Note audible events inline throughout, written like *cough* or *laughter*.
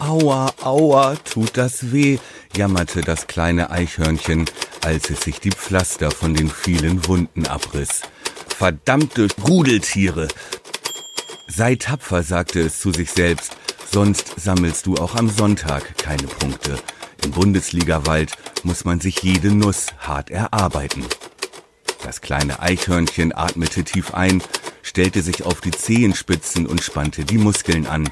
Aua, aua, tut das weh, jammerte das kleine Eichhörnchen, als es sich die Pflaster von den vielen Wunden abriss. Verdammte Rudeltiere! Sei tapfer, sagte es zu sich selbst, sonst sammelst du auch am Sonntag keine Punkte. Im Bundesligawald muss man sich jede Nuss hart erarbeiten. Das kleine Eichhörnchen atmete tief ein, stellte sich auf die Zehenspitzen und spannte die Muskeln an.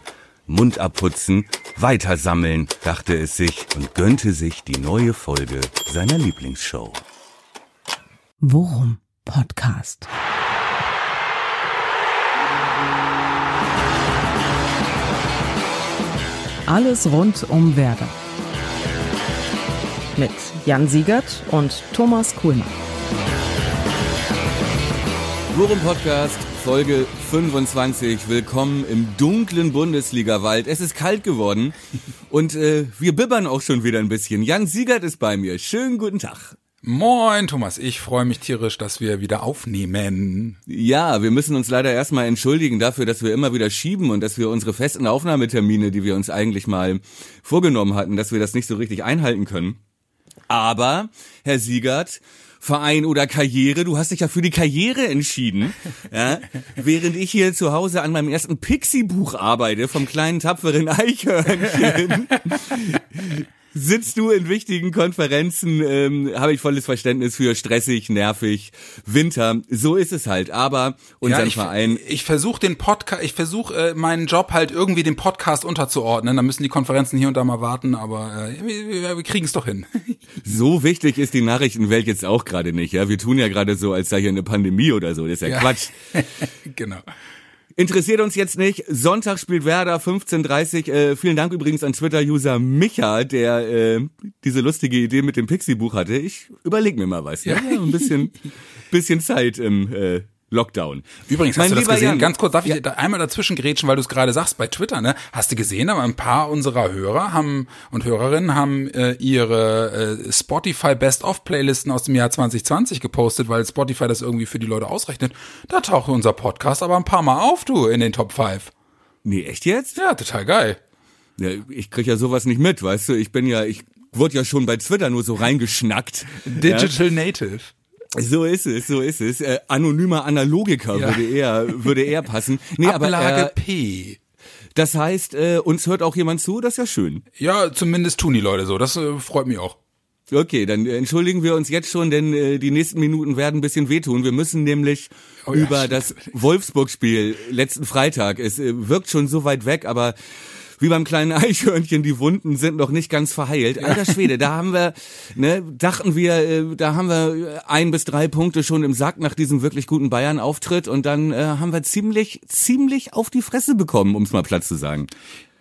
Mund abputzen, weiter sammeln, dachte es sich und gönnte sich die neue Folge seiner Lieblingsshow. Worum Podcast. Alles rund um Werder. Mit Jan Siegert und Thomas Kuhlmann. Worum Podcast, Folge 25. Willkommen im dunklen Bundesliga-Wald. Es ist kalt geworden und äh, wir bibbern auch schon wieder ein bisschen. Jan Siegert ist bei mir. Schönen guten Tag. Moin, Thomas. Ich freue mich tierisch, dass wir wieder aufnehmen. Ja, wir müssen uns leider erstmal entschuldigen dafür, dass wir immer wieder schieben und dass wir unsere festen Aufnahmetermine, die wir uns eigentlich mal vorgenommen hatten, dass wir das nicht so richtig einhalten können. Aber, Herr Siegert, Verein oder Karriere. Du hast dich ja für die Karriere entschieden. *laughs* Ja? Während ich hier zu Hause an meinem ersten Pixie-Buch arbeite, vom kleinen tapferen Eichhörnchen *laughs* sitzt du in wichtigen Konferenzen, ähm, habe ich volles Verständnis für stressig, nervig, Winter. So ist es halt. Aber unser ja, ich, Verein. Ich versuche den Podcast, ich versuche äh, meinen Job halt irgendwie dem Podcast unterzuordnen. Da müssen die Konferenzen hier und da mal warten, aber äh, wir, wir kriegen es doch hin. *laughs* so wichtig ist die Nachrichtenwelt jetzt auch gerade nicht. Ja, wir tun ja gerade so, als sei hier eine Pandemie oder so. Das ist ja, ja. Quatsch. *laughs* genau. Interessiert uns jetzt nicht. Sonntag spielt Werder 15.30 äh, Vielen Dank übrigens an Twitter-User Micha, der äh, diese lustige Idee mit dem Pixie-Buch hatte. Ich überleg mir mal was. Ja, ja ein bisschen, bisschen Zeit im äh, Lockdown. Übrigens, hast mein du das gesehen? Jan, Ganz kurz, darf ich da einmal dazwischen grätschen, weil du es gerade sagst bei Twitter, ne? Hast du gesehen, aber ein paar unserer Hörer haben und Hörerinnen haben äh, ihre äh, Spotify Best of Playlisten aus dem Jahr 2020 gepostet, weil Spotify das irgendwie für die Leute ausrechnet. Da taucht unser Podcast aber ein paar Mal auf, du, in den Top 5. Nee, echt jetzt? Ja, total geil. Ja, ich krieg ja sowas nicht mit, weißt du? Ich bin ja, ich wurde ja schon bei Twitter nur so reingeschnackt. Digital ja? Native. So ist es, so ist es. Äh, anonymer Analogiker ja. würde eher würde eher passen. Nee, Ablage aber, äh, P. Das heißt, äh, uns hört auch jemand zu, das ist ja schön. Ja, zumindest tun die Leute so. Das äh, freut mich auch. Okay, dann entschuldigen wir uns jetzt schon, denn äh, die nächsten Minuten werden ein bisschen wehtun. Wir müssen nämlich oh ja, über das Wolfsburg-Spiel letzten Freitag. Es äh, wirkt schon so weit weg, aber wie beim kleinen *laughs* Eichhörnchen, die Wunden sind noch nicht ganz verheilt. Alter Schwede, da haben wir, ne, dachten wir, äh, da haben wir ein bis drei Punkte schon im Sack nach diesem wirklich guten Bayern-Auftritt und dann äh, haben wir ziemlich, ziemlich auf die Fresse bekommen, um es mal platt zu sagen.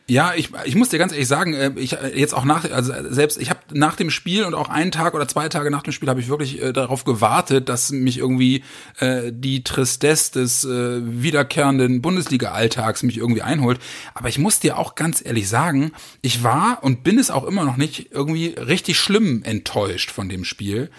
Ja, ich, ich muss dir ganz ehrlich sagen, äh, ich äh, jetzt auch nach, also selbst ich habe nach dem Spiel und auch einen Tag oder zwei Tage nach dem Spiel habe ich wirklich äh, darauf gewartet, dass mich irgendwie äh, die Tristesse des äh, wiederkehrenden Bundesliga-Alltags mich irgendwie einholt. Aber ich muss dir auch ganz ehrlich sagen, ich war und bin es auch immer noch nicht irgendwie richtig schlimm enttäuscht von dem Spiel.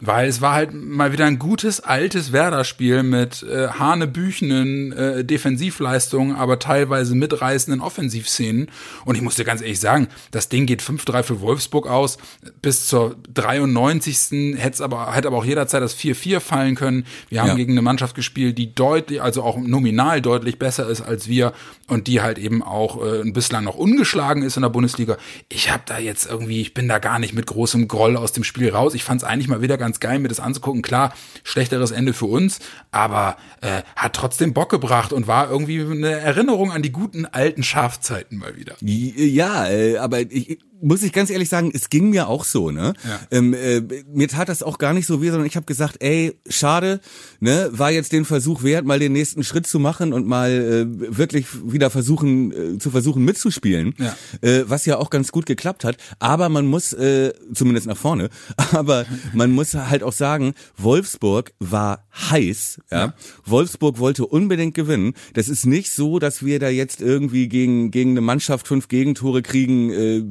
Weil es war halt mal wieder ein gutes, altes Werder-Spiel mit äh, hanebüchenen äh, Defensivleistungen, aber teilweise mitreißenden Offensivszenen. Und ich muss dir ganz ehrlich sagen, das Ding geht 5-3 für Wolfsburg aus. Bis zur 93. hätte aber, hätte aber auch jederzeit das 4-4 fallen können. Wir haben ja. gegen eine Mannschaft gespielt, die deutlich, also auch nominal deutlich besser ist als wir und die halt eben auch äh, bislang noch ungeschlagen ist in der Bundesliga. Ich habe da jetzt irgendwie, ich bin da gar nicht mit großem Groll aus dem Spiel raus. Ich fand es eigentlich mal wieder ganz geil, mir das anzugucken. Klar, schlechteres Ende für uns, aber äh, hat trotzdem Bock gebracht und war irgendwie eine Erinnerung an die guten alten Schafzeiten mal wieder. Ja, äh, aber ich, muss ich ganz ehrlich sagen, es ging mir auch so, ne? Ja. Ähm, äh, mir tat das auch gar nicht so weh, sondern ich habe gesagt, ey, schade, ne, war jetzt den Versuch wert, mal den nächsten Schritt zu machen und mal äh, wirklich wieder versuchen, äh, zu versuchen mitzuspielen, ja. Äh, was ja auch ganz gut geklappt hat. Aber man muss, äh, zumindest nach vorne, *laughs* aber man muss halt auch sagen, Wolfsburg war heiß, ja? ja. Wolfsburg wollte unbedingt gewinnen. Das ist nicht so, dass wir da jetzt irgendwie gegen gegen eine Mannschaft fünf Gegentore kriegen. Äh,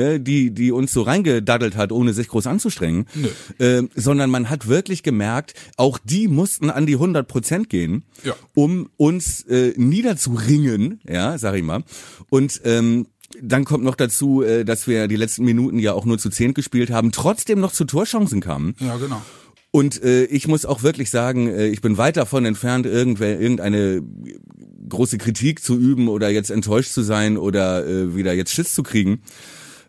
ne, die, die uns so reingedaddelt hat, ohne sich groß anzustrengen, äh, sondern man hat wirklich gemerkt, auch die mussten an die 100 Prozent gehen, ja. um uns äh, niederzuringen, ja, sag ich mal. Und ähm, dann kommt noch dazu, äh, dass wir die letzten Minuten ja auch nur zu zehn gespielt haben, trotzdem noch zu Torchancen kamen. Ja, genau. Und äh, ich muss auch wirklich sagen, äh, ich bin weit davon entfernt, irgendwer, irgendeine große Kritik zu üben oder jetzt enttäuscht zu sein oder äh, wieder jetzt Schiss zu kriegen.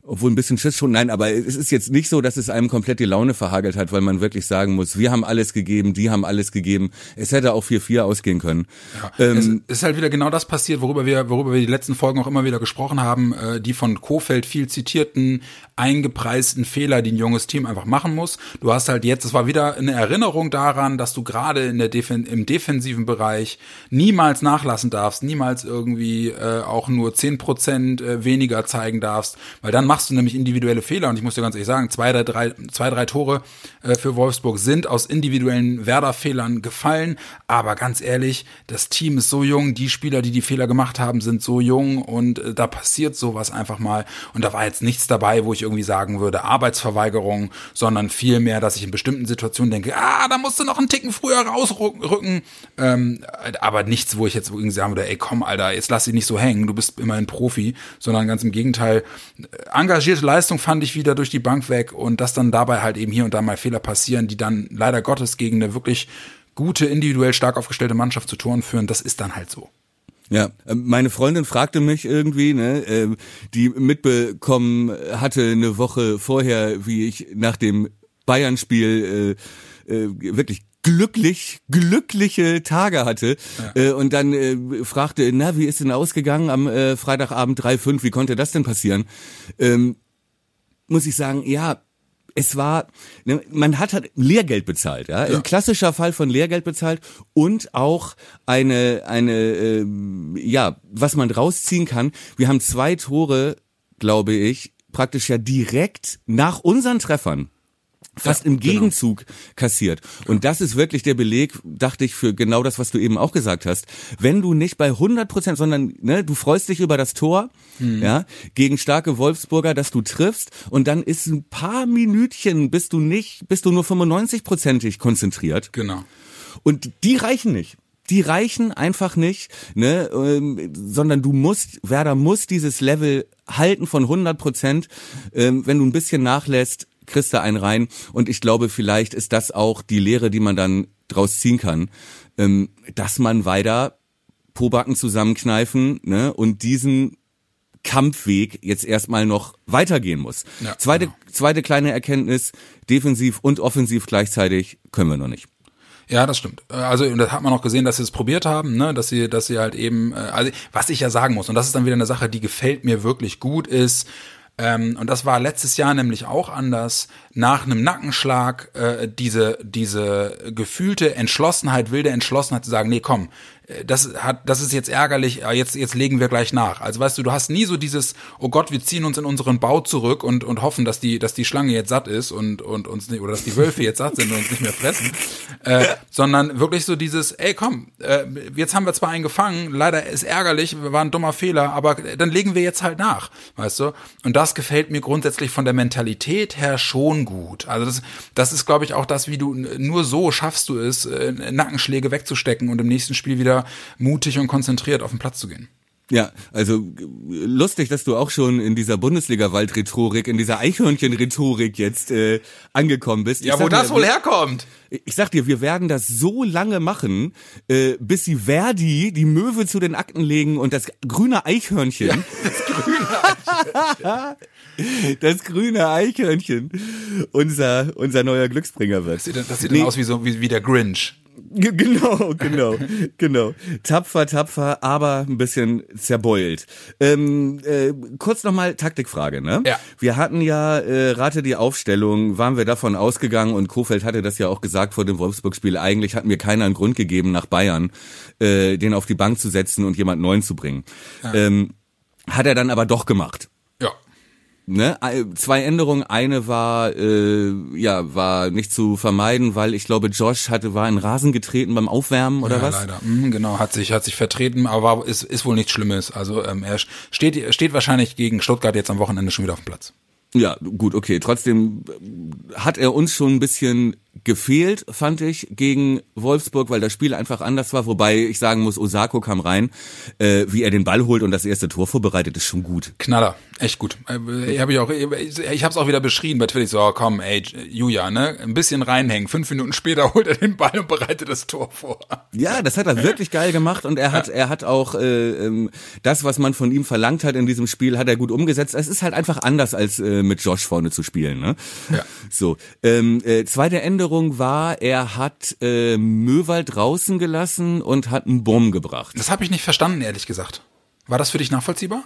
Obwohl ein bisschen Schiss schon, nein, aber es ist jetzt nicht so, dass es einem komplett die Laune verhagelt hat, weil man wirklich sagen muss, wir haben alles gegeben, die haben alles gegeben. Es hätte auch 4-4 ausgehen können. Ja, ähm, es ist halt wieder genau das passiert, worüber wir, worüber wir die letzten Folgen auch immer wieder gesprochen haben, äh, die von Kofeld viel zitierten, eingepreisten Fehler, die ein junges Team einfach machen muss. Du hast halt jetzt, es war wieder eine Erinnerung daran, dass du gerade in der Defen im defensiven Bereich niemals nachlassen darfst, niemals irgendwie äh, auch nur zehn Prozent äh, weniger zeigen darfst, weil dann machst du nämlich individuelle Fehler. Und ich muss dir ganz ehrlich sagen, zwei, drei, zwei, drei Tore äh, für Wolfsburg sind aus individuellen Werder-Fehlern gefallen, aber ganz ehrlich, das Team ist so jung, die Spieler, die die Fehler gemacht haben, sind so jung. Und äh, da passiert sowas einfach mal. Und da war jetzt nichts dabei, wo ich irgendwie sagen würde, Arbeitsverweigerung, sondern vielmehr, dass ich in bestimmten Situationen denke, ah, da musst du noch einen Ticken früher rausrücken, ähm, aber nichts, wo ich jetzt irgendwie sagen würde, ey, komm, Alter, jetzt lass dich nicht so hängen, du bist immerhin Profi, sondern ganz im Gegenteil, engagierte Leistung fand ich wieder durch die Bank weg und dass dann dabei halt eben hier und da mal Fehler passieren, die dann leider Gottes gegen eine wirklich gute, individuell stark aufgestellte Mannschaft zu Toren führen, das ist dann halt so. Ja, ähm, meine Freundin fragte mich irgendwie, ne, ähm, die mitbekommen hatte eine Woche vorher, wie ich nach dem Bayern-Spiel äh, äh, wirklich glücklich, glückliche Tage hatte ja. äh, und dann äh, fragte, na, wie ist denn ausgegangen am äh, Freitagabend 3-5, wie konnte das denn passieren? Ähm, muss ich sagen, ja, es war, ne, man hat halt Lehrgeld bezahlt, ja? ja. ein klassischer Fall von Lehrgeld bezahlt und auch eine, eine, äh, ja, was man rausziehen kann. Wir haben zwei Tore, glaube ich, praktisch ja direkt nach unseren Treffern fast ja, im genau. Gegenzug genau. kassiert. Und das ist wirklich der Beleg, dachte ich, für genau das, was du eben auch gesagt hast. Wenn du nicht bei 100 Prozent, sondern ne, du freust dich über das Tor, mhm. ja, gegen starke Wolfsburger, dass du triffst und dann ist ein paar Minütchen, bist du nicht, bist du nur 95-prozentig konzentriert. Genau. Und die reichen nicht die reichen einfach nicht, ne, ähm, sondern du musst, Werder muss dieses Level halten von 100 Prozent. Ähm, wenn du ein bisschen nachlässt, kriegst du einen rein. Und ich glaube, vielleicht ist das auch die Lehre, die man dann draus ziehen kann, ähm, dass man weiter Pobacken zusammenkneifen ne, und diesen Kampfweg jetzt erstmal noch weitergehen muss. Ja, zweite, genau. zweite kleine Erkenntnis, defensiv und offensiv gleichzeitig können wir noch nicht. Ja, das stimmt. Also das hat man auch gesehen, dass sie es probiert haben, ne, dass sie, dass sie halt eben, äh, also was ich ja sagen muss und das ist dann wieder eine Sache, die gefällt mir wirklich gut ist. Ähm, und das war letztes Jahr nämlich auch anders. Nach einem Nackenschlag äh, diese, diese gefühlte Entschlossenheit, wilde Entschlossenheit zu sagen, nee, komm, das hat, das ist jetzt ärgerlich, jetzt, jetzt legen wir gleich nach. Also weißt du, du hast nie so dieses, oh Gott, wir ziehen uns in unseren Bau zurück und, und hoffen, dass die, dass die Schlange jetzt satt ist und, und uns nicht, oder dass die Wölfe jetzt satt sind und uns nicht mehr fressen, äh, sondern wirklich so dieses, ey, komm, äh, jetzt haben wir zwar einen gefangen, leider ist ärgerlich, war ein dummer Fehler, aber dann legen wir jetzt halt nach, weißt du? Und das gefällt mir grundsätzlich von der Mentalität her schon gut. Also das, das ist, glaube ich, auch das, wie du, nur so schaffst du es, äh, Nackenschläge wegzustecken und im nächsten Spiel wieder mutig und konzentriert auf den Platz zu gehen. Ja, also lustig, dass du auch schon in dieser Bundesliga-Wald-Rhetorik, in dieser Eichhörnchen-Rhetorik jetzt äh, angekommen bist. Ich ja, wo das dir, wohl herkommt. Ich sag dir, wir werden das so lange machen, äh, bis sie Verdi die Möwe zu den Akten legen und das grüne Eichhörnchen. Ja, das grüne Eichhörnchen. *laughs* das grüne Eichhörnchen unser, unser neuer Glücksbringer wird. Das sieht, das sieht nee. dann aus wie so wie, wie der Grinch. Genau, genau, genau. Tapfer, tapfer, aber ein bisschen zerbeult. Ähm, äh, kurz nochmal Taktikfrage, ne? Ja. Wir hatten ja, äh, rate die Aufstellung, waren wir davon ausgegangen und Kofeld hatte das ja auch gesagt vor dem Wolfsburg-Spiel, eigentlich hat mir keiner einen Grund gegeben, nach Bayern äh, den auf die Bank zu setzen und jemand Neuen zu bringen. Ja. Ähm, hat er dann aber doch gemacht ne, zwei Änderungen. Eine war, äh, ja, war nicht zu vermeiden, weil ich glaube, Josh hatte, war in Rasen getreten beim Aufwärmen oder ja, was? leider. Mhm, genau, hat sich, hat sich vertreten, aber war, ist, ist wohl nichts Schlimmes. Also ähm, er steht, steht wahrscheinlich gegen Stuttgart jetzt am Wochenende schon wieder auf dem Platz. Ja, gut, okay. Trotzdem hat er uns schon ein bisschen gefehlt, fand ich, gegen Wolfsburg, weil das Spiel einfach anders war. Wobei ich sagen muss, Osako kam rein, äh, wie er den Ball holt und das erste Tor vorbereitet, ist schon gut. Knaller, echt gut. Äh, ich habe ich auch, ich habe es auch wieder beschrieben bei Twitter. So, oh, komm, ey, Julia, ne, ein bisschen reinhängen. Fünf Minuten später *laughs* holt er den Ball und bereitet das Tor vor. Ja, das hat er wirklich *laughs* geil gemacht und er hat, er hat auch äh, ähm, das, was man von ihm verlangt hat in diesem Spiel, hat er gut umgesetzt. Es ist halt einfach anders als äh, mit Josh vorne zu spielen. Ne? Ja. So, ähm, äh, zweite Ende Änderung war, er hat äh, Möwald draußen gelassen und hat einen Bomb gebracht. Das habe ich nicht verstanden, ehrlich gesagt. War das für dich nachvollziehbar?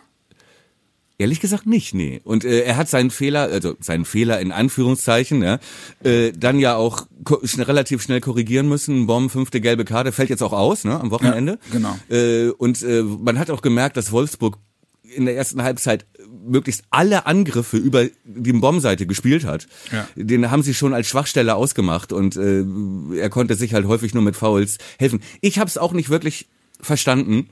Ehrlich gesagt nicht, nee. Und äh, er hat seinen Fehler, also seinen Fehler in Anführungszeichen, ja, äh, dann ja auch schnell, relativ schnell korrigieren müssen. Bomb, fünfte gelbe Karte, fällt jetzt auch aus, ne, am Wochenende. Ja, genau. Äh, und äh, man hat auch gemerkt, dass Wolfsburg in der ersten Halbzeit möglichst alle Angriffe über die Bombseite gespielt hat. Ja. Den haben sie schon als Schwachstelle ausgemacht und äh, er konnte sich halt häufig nur mit Fouls helfen. Ich habe es auch nicht wirklich verstanden,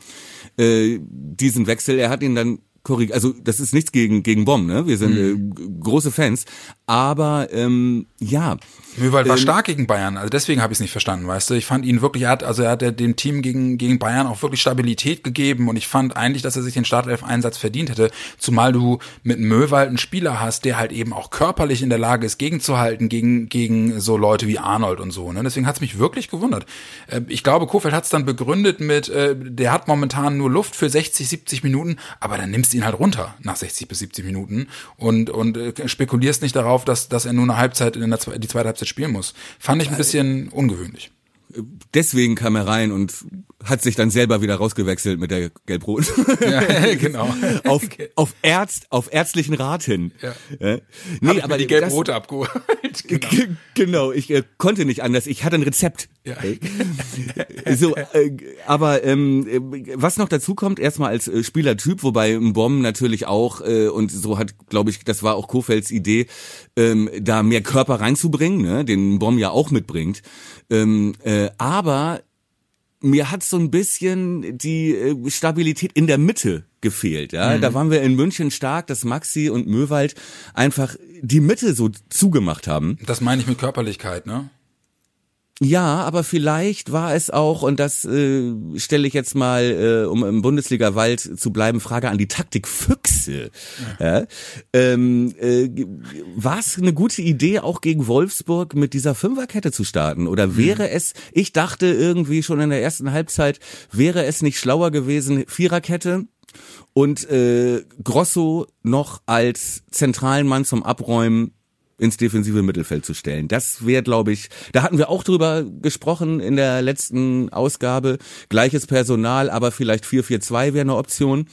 äh, diesen Wechsel. Er hat ihn dann korrigiert. Also das ist nichts gegen gegen Bomb, ne? Wir sind mhm. äh, große Fans, aber ähm, ja, Möwald war ähm, stark gegen Bayern, also deswegen habe ich es nicht verstanden, weißt du. Ich fand ihn wirklich, er hat, also er hat dem Team gegen, gegen Bayern auch wirklich Stabilität gegeben und ich fand eigentlich, dass er sich den Startelf-Einsatz verdient hätte, zumal du mit Möwald einen Spieler hast, der halt eben auch körperlich in der Lage ist, gegenzuhalten gegen, gegen so Leute wie Arnold und so. Ne? Deswegen hat es mich wirklich gewundert. Äh, ich glaube, Kofeld hat es dann begründet mit, äh, der hat momentan nur Luft für 60, 70 Minuten, aber dann nimmst du ihn halt runter nach 60 bis 70 Minuten und, und äh, spekulierst nicht darauf, dass, dass er nur eine Halbzeit in der, die zweite Halbzeit spielen muss. Fand ich ein bisschen ungewöhnlich. Deswegen kam er rein und hat sich dann selber wieder rausgewechselt mit der Gelb-Rot. Ja, *laughs* *laughs* genau. auf, auf, Ärzt, auf ärztlichen Rat hin. Ja. Ja. Nee, aber die Gelb-Rote abgeholt. *laughs* Genau. genau, ich äh, konnte nicht anders. Ich hatte ein Rezept. Ja. so, äh, aber ähm, was noch dazu kommt, erstmal als äh, Spielertyp, wobei ein Bomb natürlich auch, äh, und so hat, glaube ich, das war auch Kofelds Idee, ähm, da mehr Körper reinzubringen, ne, den Bomb ja auch mitbringt. Ähm, äh, aber mir hat so ein bisschen die äh, Stabilität in der Mitte gefehlt. Ja, mhm. da waren wir in München stark, dass Maxi und Möwald einfach die Mitte so zugemacht haben. Das meine ich mit Körperlichkeit, ne? Ja, aber vielleicht war es auch, und das äh, stelle ich jetzt mal, äh, um im Bundesliga-Wald zu bleiben, Frage an die Taktikfüchse. Ja. Ja, ähm, äh, war es eine gute Idee, auch gegen Wolfsburg mit dieser Fünferkette zu starten? Oder mhm. wäre mhm. es, ich dachte irgendwie schon in der ersten Halbzeit, wäre es nicht schlauer gewesen, Viererkette? Und äh, Grosso noch als zentralen Mann zum Abräumen ins defensive Mittelfeld zu stellen. Das wäre, glaube ich, da hatten wir auch drüber gesprochen in der letzten Ausgabe. Gleiches Personal, aber vielleicht 4-4-2 wäre eine Option.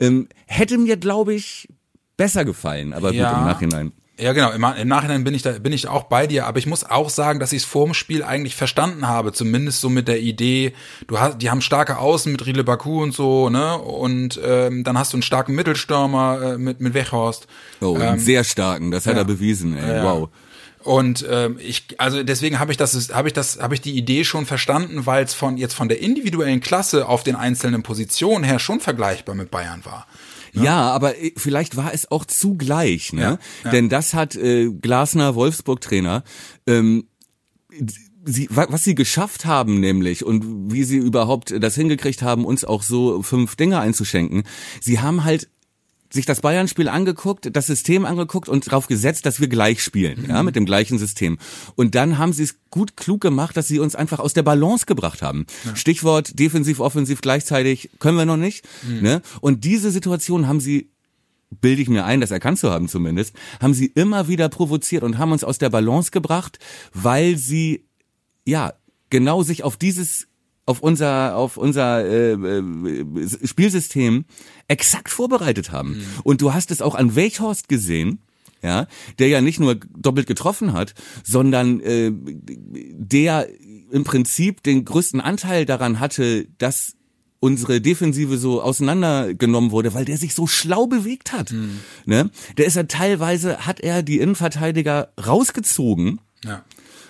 Ähm, hätte mir, glaube ich, besser gefallen, aber ja. gut im Nachhinein. Ja, genau. Im, Im, Nachhinein bin ich da bin ich auch bei dir, aber ich muss auch sagen, dass ich es vor dem Spiel eigentlich verstanden habe, zumindest so mit der Idee. Du hast, die haben starke Außen mit Riele Baku und so, ne? Und ähm, dann hast du einen starken Mittelstürmer äh, mit mit Wechhorst. Oh, ähm, einen sehr starken. Das hat ja. er bewiesen. Ey. Ja. Wow. Und ähm, ich, also deswegen habe ich das, habe ich das, habe ich die Idee schon verstanden, weil es von jetzt von der individuellen Klasse auf den einzelnen Positionen her schon vergleichbar mit Bayern war. Ne? Ja, aber äh, vielleicht war es auch zugleich, ne? Ja, ja. Denn das hat äh, Glasner, Wolfsburg-Trainer, ähm, sie, was sie geschafft haben nämlich und wie sie überhaupt das hingekriegt haben, uns auch so fünf Dinge einzuschenken. Sie haben halt sich das Bayern-Spiel angeguckt, das System angeguckt und darauf gesetzt, dass wir gleich spielen, mhm. ja, mit dem gleichen System. Und dann haben sie es gut klug gemacht, dass sie uns einfach aus der Balance gebracht haben. Ja. Stichwort defensiv, offensiv gleichzeitig können wir noch nicht. Mhm. Ne? Und diese Situation haben sie bilde ich mir ein, das erkannt zu haben zumindest, haben sie immer wieder provoziert und haben uns aus der Balance gebracht, weil sie ja genau sich auf dieses auf unser auf unser äh, äh, Spielsystem exakt vorbereitet haben. Mhm. Und du hast es auch an Weichhorst gesehen, ja, der ja nicht nur doppelt getroffen hat, sondern äh, der im Prinzip den größten Anteil daran hatte, dass unsere Defensive so auseinandergenommen wurde, weil der sich so schlau bewegt hat. Mhm. Ne? Der ist ja teilweise, hat er die Innenverteidiger rausgezogen ja.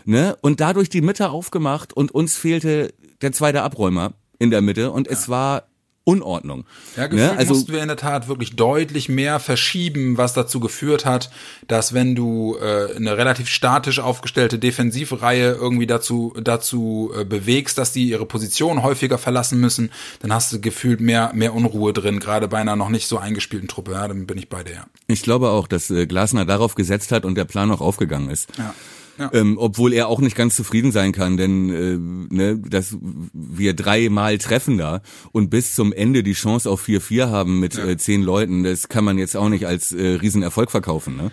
ne? und dadurch die Mitte aufgemacht und uns fehlte der zweite Abräumer in der Mitte und ja. es war Unordnung. Ja, gefühlt ne? also, mussten wir in der Tat wirklich deutlich mehr verschieben, was dazu geführt hat, dass wenn du äh, eine relativ statisch aufgestellte Defensivreihe irgendwie dazu dazu äh, bewegst, dass die ihre Position häufiger verlassen müssen, dann hast du gefühlt mehr mehr Unruhe drin, gerade bei einer noch nicht so eingespielten Truppe. Ja, dann bin ich bei dir. Ich glaube auch, dass äh, Glasner darauf gesetzt hat und der Plan auch aufgegangen ist. Ja. Ja. Ähm, obwohl er auch nicht ganz zufrieden sein kann, denn äh, ne, dass wir dreimal treffen da und bis zum Ende die Chance auf 4-4 haben mit ja. äh, zehn Leuten, das kann man jetzt auch nicht als äh, Riesenerfolg verkaufen. Ne?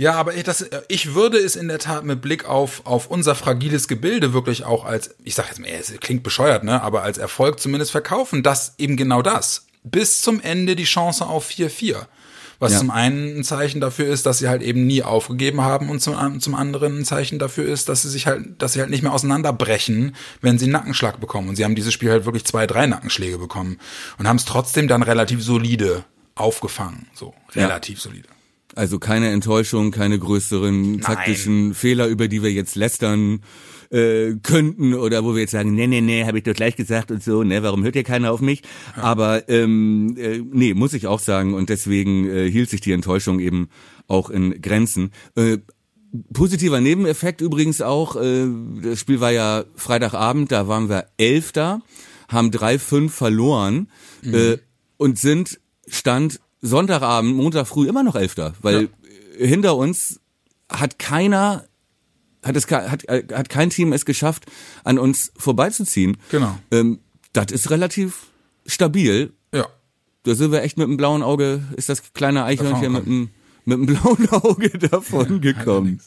Ja, aber ich, das, ich würde es in der Tat mit Blick auf, auf unser fragiles Gebilde wirklich auch als, ich sag jetzt mal, es klingt bescheuert, ne, aber als Erfolg zumindest verkaufen, dass eben genau das. Bis zum Ende die Chance auf 4-4 was ja. zum einen ein Zeichen dafür ist, dass sie halt eben nie aufgegeben haben und zum, zum anderen ein Zeichen dafür ist, dass sie sich halt, dass sie halt nicht mehr auseinanderbrechen, wenn sie einen Nackenschlag bekommen. Und sie haben dieses Spiel halt wirklich zwei, drei Nackenschläge bekommen und haben es trotzdem dann relativ solide aufgefangen. So, relativ ja. solide. Also keine Enttäuschung, keine größeren taktischen Nein. Fehler, über die wir jetzt lästern äh, könnten oder wo wir jetzt sagen, nee, nee, nee, habe ich doch gleich gesagt und so, ne, warum hört ihr keiner auf mich? Ja. Aber ähm, äh, nee, muss ich auch sagen und deswegen äh, hielt sich die Enttäuschung eben auch in Grenzen. Äh, positiver Nebeneffekt übrigens auch, äh, das Spiel war ja Freitagabend, da waren wir Elfter, haben drei fünf verloren mhm. äh, und sind Stand Sonntagabend, Montag früh immer noch Elfter, weil ja. hinter uns hat keiner hat es hat, hat kein Team es geschafft, an uns vorbeizuziehen. Genau. Ähm, das ist relativ stabil. Ja. Da sind wir echt mit dem blauen Auge, ist das kleine Eichhörnchen mit dem, mit dem *laughs* blauen Auge davon ja, gekommen.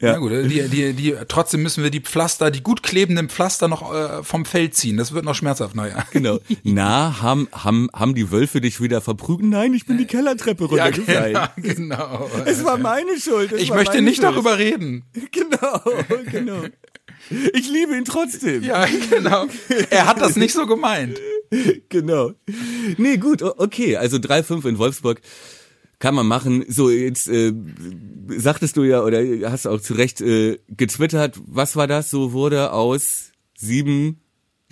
Ja. Na gut, die, die, die, trotzdem müssen wir die Pflaster, die gut klebenden Pflaster noch äh, vom Feld ziehen. Das wird noch schmerzhaft, naja. *laughs* Genau. Na, haben, haben, haben die Wölfe dich wieder verprügelt? Nein, ich bin die Kellertreppe runtergefallen. *laughs* Ja, genau, genau. Es war meine Schuld. ich möchte nicht Schuld. darüber reden. *laughs* Genau, genau. Ich liebe ihn trotzdem. Ja, genau. Er hat das nicht so gemeint. Genau. Nee, gut, okay. Also 3-5 in Wolfsburg kann man machen. So, jetzt äh, sagtest du ja, oder hast auch zu Recht äh, getwittert, was war das? So wurde aus sieben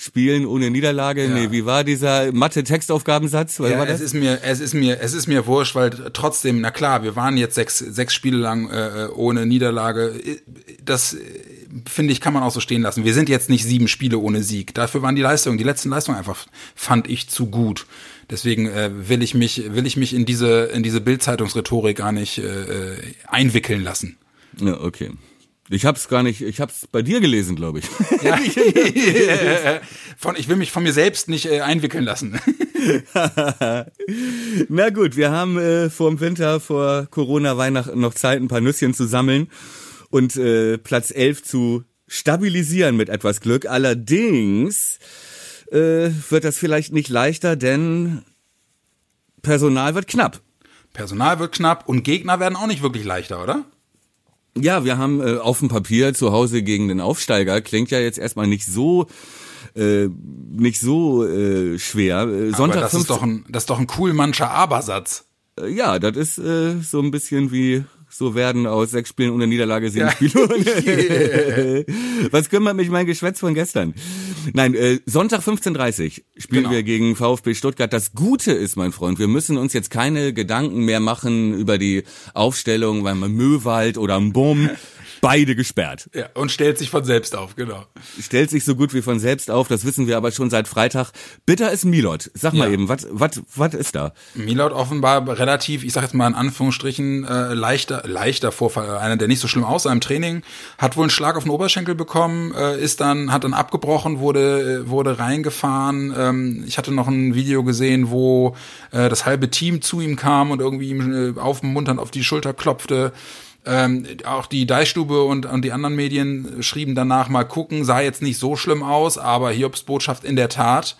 Spielen ohne Niederlage. Ja. Nee, wie war dieser Mathe-Textaufgabensatz? Ja, es ist mir, es ist mir, es ist mir wurscht, weil trotzdem, na klar, wir waren jetzt sechs, sechs Spiele lang äh, ohne Niederlage. Das finde ich, kann man auch so stehen lassen. Wir sind jetzt nicht sieben Spiele ohne Sieg. Dafür waren die Leistungen, die letzten Leistungen einfach, fand ich zu gut. Deswegen äh, will ich mich, will ich mich in diese, in diese Bildzeitungsrhetorik gar nicht äh, äh einwickeln lassen. Ja, okay. Ich hab's gar nicht, ich hab's bei dir gelesen, glaube ich. *laughs* Ja, *laughs* von, ich will mich von mir selbst nicht äh, einwickeln lassen. *laughs* Na gut, wir haben äh, vor dem Winter, vor Corona, Weihnachten noch Zeit, ein paar Nüsschen zu sammeln und äh, Platz 11 zu stabilisieren mit etwas Glück. Allerdings äh, wird das vielleicht nicht leichter, denn Personal wird knapp. Personal wird knapp und Gegner werden auch nicht wirklich leichter, oder? Ja, wir haben äh, auf dem Papier zu Hause gegen den Aufsteiger. Klingt ja jetzt erstmal nicht so äh, nicht so äh, schwer. Äh, Sonntag das ist doch ein das ist doch ein cool mancher Abersatz. Äh, ja, das ist äh, so ein bisschen wie so werden aus sechs Spielen ohne Niederlage sieben ja. Spiele. *laughs* Was kümmert mich mein Geschwätz von gestern? Nein, äh, Sonntag 15.30 spielen genau. wir gegen VfB Stuttgart. Das Gute ist, mein Freund, wir müssen uns jetzt keine Gedanken mehr machen über die Aufstellung, weil man Möwald oder Bumm *laughs* beide gesperrt. Ja, und stellt sich von selbst auf, genau. Stellt sich so gut wie von selbst auf, das wissen wir aber schon seit Freitag. Bitter ist Milot. Sag mal ja. eben, was was was ist da? Milot offenbar relativ, ich sag jetzt mal in Anführungsstrichen, äh, leichter Vorfall, einer der nicht so schlimm aussah im Training, hat wohl einen Schlag auf den Oberschenkel bekommen, äh, ist dann hat dann abgebrochen, wurde äh, wurde reingefahren. Ähm, ich hatte noch ein Video gesehen, wo äh, das halbe Team zu ihm kam und irgendwie ihm äh, aufmunternd auf die Schulter klopfte. Ähm, auch die Deichstube und, und die anderen Medien schrieben danach mal gucken, sah jetzt nicht so schlimm aus, aber Hiobs Botschaft in der Tat.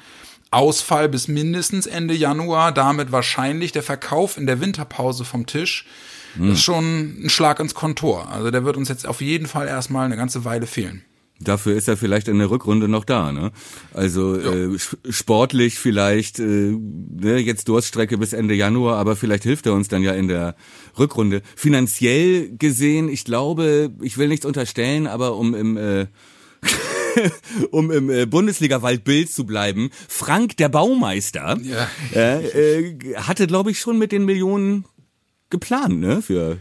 Ausfall bis mindestens Ende Januar, damit wahrscheinlich der Verkauf in der Winterpause vom Tisch. Das ist hm. schon ein Schlag ins Kontor. Also der wird uns jetzt auf jeden Fall erstmal eine ganze Weile fehlen. Dafür ist er vielleicht in der Rückrunde noch da, ne? Also ja. äh, sportlich vielleicht äh, ne, jetzt Durststrecke bis Ende Januar, aber vielleicht hilft er uns dann ja in der Rückrunde. Finanziell gesehen, ich glaube, ich will nichts unterstellen, aber um im äh, *laughs* um im äh, Bundesliga-Waldbild zu bleiben, Frank der Baumeister Ja. äh, äh, hatte, glaube ich, schon mit den Millionen geplant, ne, für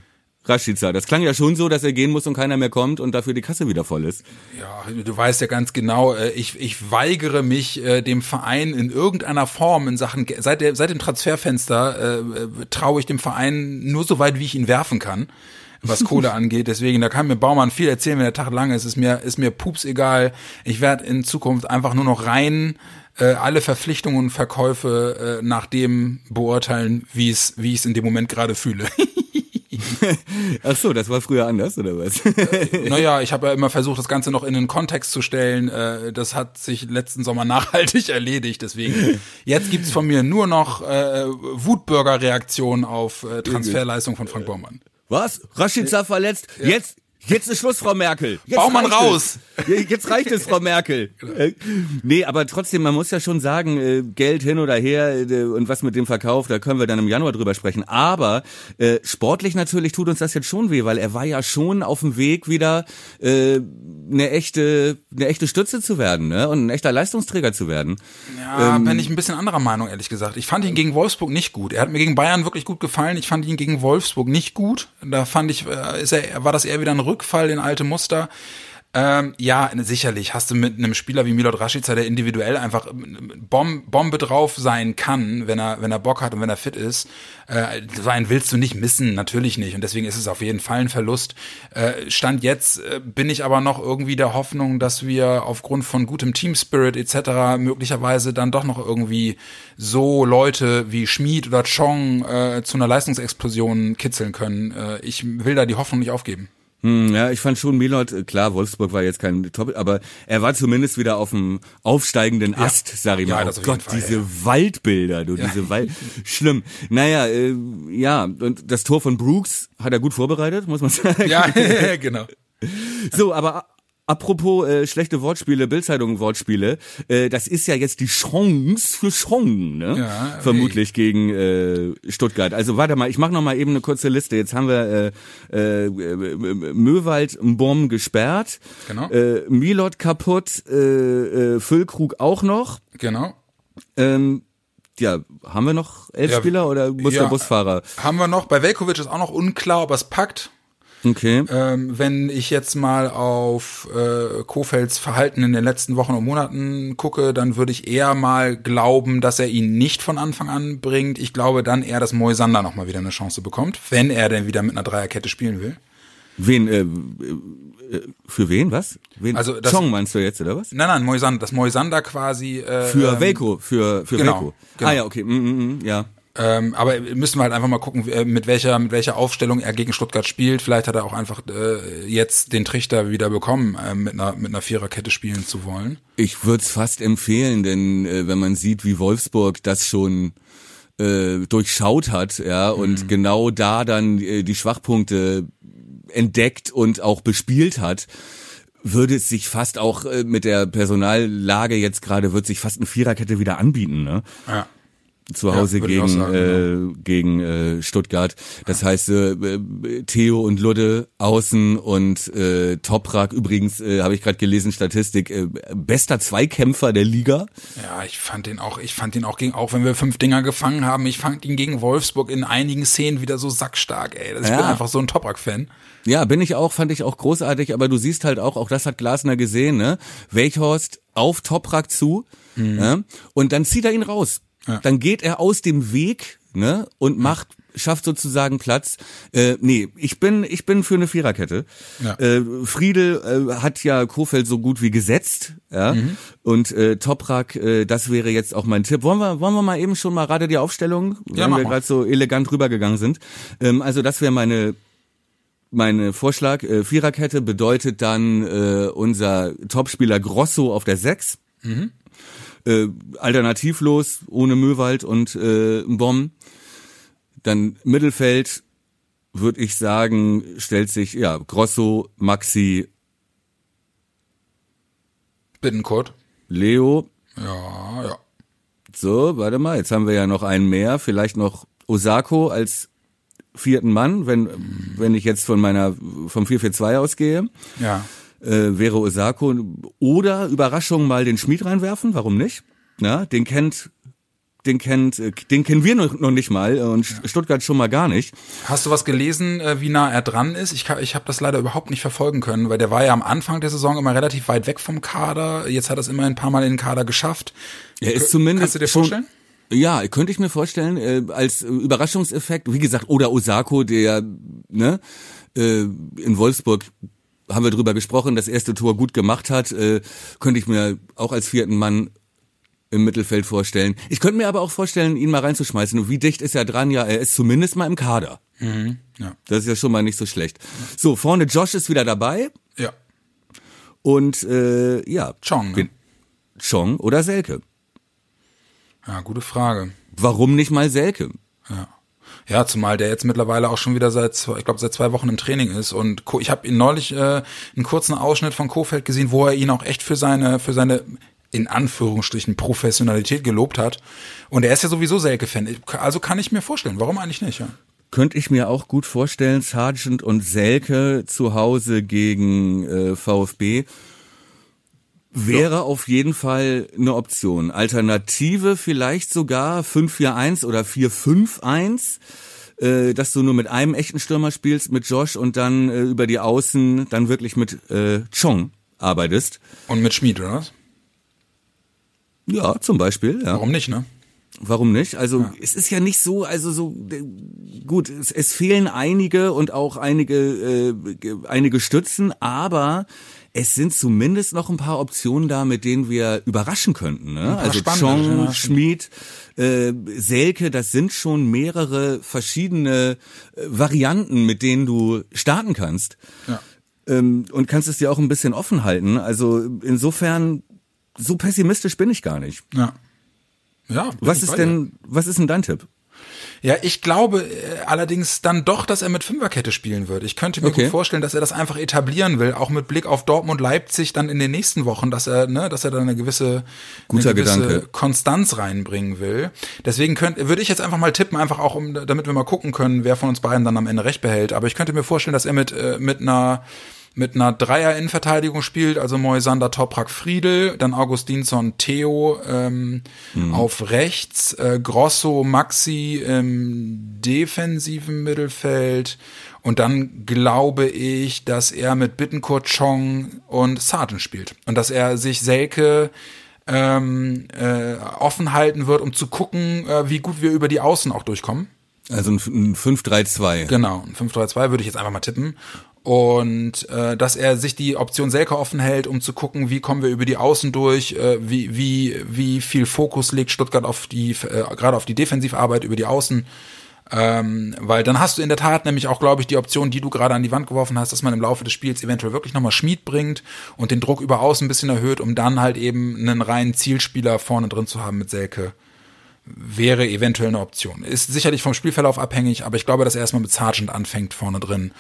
Rashica. Das klang ja schon so, dass er gehen muss und keiner mehr kommt und dafür die Kasse wieder voll ist. Ja, du weißt ja ganz genau, äh, ich, ich weigere mich, äh, dem Verein in irgendeiner Form in Sachen, seit, der, seit dem Transferfenster äh, äh, traue ich dem Verein nur so weit, wie ich ihn werfen kann, was *laughs* Kohle angeht. Deswegen, da kann mir Baumann viel erzählen, wenn der Tag lang ist, ist mir, ist mir pups egal. Ich werde in Zukunft einfach nur noch rein äh, alle Verpflichtungen und Verkäufe äh, nach dem beurteilen, wie es, wie ich es in dem Moment gerade fühle. *laughs* Ach so, das war früher anders, oder was? Naja, ich habe ja immer versucht, das Ganze noch in den Kontext zu stellen. Äh, Das hat sich letzten Sommer *laughs* nachhaltig erledigt. Deswegen, jetzt gibt's von mir nur noch äh, Wutbürger-Reaktionen auf äh, Transferleistung von Frank Baumann. Was? Rashica verletzt? Jetzt, jetzt ist Schluss, Frau Merkel. Jetzt Baumann raus. Es. Jetzt reicht es, Frau Merkel. Äh, Nee, aber trotzdem, man muss ja schon sagen, äh, Geld hin oder her äh, und was mit dem Verkauf, da können wir dann im Januar drüber sprechen. Aber äh, sportlich natürlich tut uns das jetzt schon weh, weil er war ja schon auf dem Weg wieder äh, eine echte, eine echte Stütze zu werden, ne? Und ein echter Leistungsträger zu werden. Ja, bin ich ein bisschen anderer Meinung, ehrlich gesagt. Ich fand ihn gegen Wolfsburg nicht gut. Er hat mir gegen Bayern wirklich gut gefallen. Ich fand ihn gegen Wolfsburg nicht gut. Da fand ich, äh, ist er, war das eher wieder ein Rückfall in alte Muster. Ähm, ja, sicherlich hast du mit einem Spieler wie Milot Rashica, der individuell einfach Bom Bombe drauf sein kann, wenn er, wenn er Bock hat und wenn er fit ist. Äh, so einen willst du nicht missen, natürlich nicht. Und deswegen ist es auf jeden Fall ein Verlust. Äh, Stand jetzt äh, bin ich aber noch irgendwie der Hoffnung, dass wir aufgrund von gutem Team Spirit etc. möglicherweise dann doch noch irgendwie so Leute wie Schmid oder Chong äh, zu einer Leistungsexplosion kitzeln können. Äh, ich will da die Hoffnung nicht aufgeben. Hm, ja, ich fand schon Milot, äh, klar, Wolfsburg war jetzt kein Top, aber er war zumindest wieder auf dem aufsteigenden Ast, sag ich Ja, mal. das oh Gott, Fall, diese ja. Waldbilder, du, diese Wald, schlimm. Naja, äh, ja, und das Tor von Brooks hat er gut vorbereitet, muss man *laughs* sagen. *laughs* Ja, genau. So, aber apropos äh, schlechte Wortspiele, Bildzeitung-Wortspiele, äh, das ist ja jetzt die Chance für Chong, ne? Ja, Vermutlich gegen äh, Stuttgart. Also warte mal, ich mache noch mal eben eine kurze Liste. Jetzt haben wir äh, äh, Möwald Bomb gesperrt, Genau. äh, Milot kaputt, äh, äh, Füllkrug auch noch. Genau. Ähm, ja, haben wir noch elf Ja, Spieler oder muss ja. der Busfahrer? Haben wir noch, bei Velkovic ist auch noch unklar, ob er es packt. Okay. Ähm, wenn ich jetzt mal auf äh, Kofelds Verhalten in den letzten Wochen und Monaten gucke, dann würde ich eher mal glauben, dass er ihn nicht von Anfang an bringt. Ich glaube dann eher, dass Moisander noch mal wieder eine Chance bekommt, wenn er denn wieder mit einer Dreierkette spielen will. Wen, äh, äh, für wen, was? Wen? Also das- Chong meinst du jetzt, oder was? Nein, nein, Moisander, dass Moisander quasi äh, Für ähm, Velko, für, für genau, Velko. genau. Ah ja, okay, mm, mm, ja. Ähm, aber müssen wir halt einfach mal gucken, äh, mit welcher, mit welcher Aufstellung er gegen Stuttgart spielt. Vielleicht hat er auch einfach äh, jetzt den Trichter wieder bekommen, äh, mit einer mit einer Viererkette spielen zu wollen. Ich würde es fast empfehlen, denn äh, wenn man sieht, wie Wolfsburg das schon äh, durchschaut hat, ja, und Mhm. genau da dann äh, die Schwachpunkte entdeckt und auch bespielt hat, würde es sich fast auch äh, mit der Personallage jetzt gerade, wird sich fast eine Viererkette wieder anbieten, ne? Ja. Zu Hause Ja, gegen sagen, genau. äh, gegen äh, Stuttgart. Das heißt äh, äh, Theo und Ludde außen und äh, Toprak übrigens äh, habe ich gerade gelesen Statistik äh, bester Zweikämpfer der Liga. Ja, ich fand den auch, ich fand den auch gegen, auch wenn wir fünf Dinger gefangen haben, ich fand ihn gegen Wolfsburg in einigen Szenen wieder so sackstark, ey. Ich Ja. bin einfach so ein Toprak-Fan. Ja, bin ich auch, fand ich auch großartig, aber du siehst halt auch, auch das hat Glasner gesehen, ne? Welchhorst auf Toprak zu ne? und dann zieht er ihn raus. Ja. Dann geht er aus dem Weg ne? und macht schafft sozusagen Platz. Äh, nee, ich bin ich bin für eine Viererkette. Ja. Äh, Friedel äh, hat ja Kofeld so gut wie gesetzt, ja. Und äh, Toprak, äh, das wäre jetzt auch mein Tipp. Wollen wir wollen wir mal eben schon mal gerade die Aufstellung, Ja, wenn wir gerade so elegant rübergegangen sind. Ähm, also das wäre meine mein Vorschlag, äh, Viererkette bedeutet dann äh, unser Topspieler Grosso auf der Sechs. Äh, alternativlos, ohne Möwald und äh, Bomb. Dann Mittelfeld, würde ich sagen, stellt sich, ja, Grosso, Maxi, Bittenkurt. Leo. Ja, ja. So, warte mal, jetzt haben wir ja noch einen mehr, vielleicht noch Osako als vierten Mann, wenn, wenn ich jetzt von meiner, vom 442 ausgehe. Ja. Äh, wäre Osako. Oder Überraschung mal den Schmied reinwerfen, warum nicht? Ja, den kennt den kennt, äh, den kennen wir noch, noch nicht mal und Stuttgart schon mal gar nicht. Hast du was gelesen, äh, wie nah er dran ist? Ich, ich habe das leider überhaupt nicht verfolgen können, weil der war ja am Anfang der Saison immer relativ weit weg vom Kader. Jetzt hat er es immer ein paar Mal in den Kader geschafft. Er ist zumindest. Kannst du dir vorstellen? Ja, könnte ich mir vorstellen, äh, als Überraschungseffekt, wie gesagt, oder Osako, der ne, in Wolfsburg haben wir drüber gesprochen, das erste Tor gut gemacht hat, äh, könnte ich mir auch als vierten Mann im Mittelfeld vorstellen. Ich könnte mir aber auch vorstellen, ihn mal reinzuschmeißen. Und wie dicht ist er dran? Ja, er ist zumindest mal im Kader. Mhm, ja. Das ist ja schon mal nicht so schlecht. So, vorne Josh ist wieder dabei. Ja. Und äh, ja. Chong. Ne? Chong oder Selke? Ja, gute Frage. Warum nicht mal Selke? Ja. Ja, zumal der jetzt mittlerweile auch schon wieder seit, ich glaube, seit zwei Wochen im Training ist. Und ich habe ihn neulich äh, einen kurzen Ausschnitt von Kofeld gesehen, wo er ihn auch echt für seine, für seine in Anführungsstrichen Professionalität gelobt hat. Und er ist ja sowieso Selke-Fan. Also kann ich mir vorstellen, warum eigentlich nicht? Ja? Könnte ich mir auch gut vorstellen, Sargent und Selke zu Hause gegen äh, VfB wäre ja. auf jeden Fall eine Option. Alternative vielleicht sogar 5-4-1 oder 4-5-1 äh, dass du nur mit einem echten Stürmer spielst, mit Josh und dann äh, über die Außen dann wirklich mit äh, Chong arbeitest. Und mit Schmied, oder was? Ja, zum Beispiel. Ja. Warum nicht, ne? Warum nicht? Also ja. es ist ja nicht so, also so gut, es, es fehlen einige und auch einige äh, einige Stützen, aber es sind zumindest noch ein paar Optionen da, mit denen wir überraschen könnten. Ne? Also Chong, Schmid, äh, Selke, das sind schon mehrere verschiedene äh, Varianten, mit denen du starten kannst. Ja. Ähm, und kannst es dir auch ein bisschen offen halten. Also insofern so pessimistisch bin ich gar nicht. Ja. Ja. Was ist denn, was ist denn dein Tipp? Ja, ich glaube äh, allerdings dann doch, dass er mit Fünferkette spielen wird. Ich könnte mir okay. gut vorstellen, dass er das einfach etablieren will, auch mit Blick auf Dortmund, Leipzig dann in den nächsten Wochen, dass er, ne, dass er dann eine gewisse, Guter eine gewisse Gedanke. Konstanz reinbringen will. Deswegen könnte, würde ich jetzt einfach mal tippen, einfach auch, um, damit wir mal gucken können, wer von uns beiden dann am Ende recht behält. Aber ich könnte mir vorstellen, dass er mit, äh, mit einer mit einer Dreier-Innenverteidigung spielt, also Moisander, Toprak, Friedel, dann Augustinsson, Theo ähm, mhm. auf rechts, äh, Grosso, Maxi im defensiven Mittelfeld und dann glaube ich, dass er mit Bittenkurt, Chong und Sarten spielt und dass er sich Selke ähm, äh, offen halten wird, um zu gucken, äh, wie gut wir über die Außen auch durchkommen. Also ein 5-3-2. Genau, ein 5-3-2 würde ich jetzt einfach mal tippen und äh, dass er sich die Option Selke offen hält, um zu gucken, wie kommen wir über die Außen durch, äh, wie wie wie viel Fokus legt Stuttgart auf die äh, gerade auf die Defensivarbeit über die Außen, ähm, weil dann hast du in der Tat nämlich auch, glaube ich, die Option, die du gerade an die Wand geworfen hast, dass man im Laufe des Spiels eventuell wirklich nochmal Schmied bringt und den Druck über Außen ein bisschen erhöht, um dann halt eben einen reinen Zielspieler vorne drin zu haben mit Selke wäre eventuell eine Option. Ist sicherlich vom Spielverlauf abhängig, aber ich glaube, dass er erstmal mit Sargent anfängt vorne drin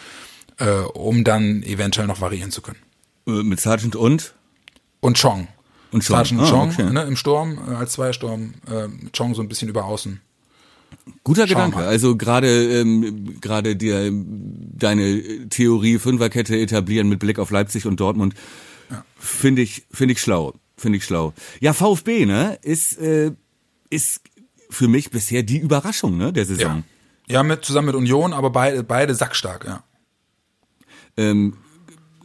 äh, um dann eventuell noch variieren zu können. Äh, mit Sergeant und? Und Chong. Und Chong. Sergeant ah, Chong okay. ne, im Sturm, äh, als Zweiersturm, äh, Chong so ein bisschen über außen. Guter Schau Gedanke. Mal. Also gerade ähm, gerade dir deine Theorie Fünferkette etablieren mit Blick auf Leipzig und Dortmund ja. finde ich finde ich schlau, finde ich schlau. Ja, VfB ne ist äh, ist für mich bisher die Überraschung ne der Saison. Ja, ja mit zusammen mit Union, aber beide beide sackstark, ja ähm,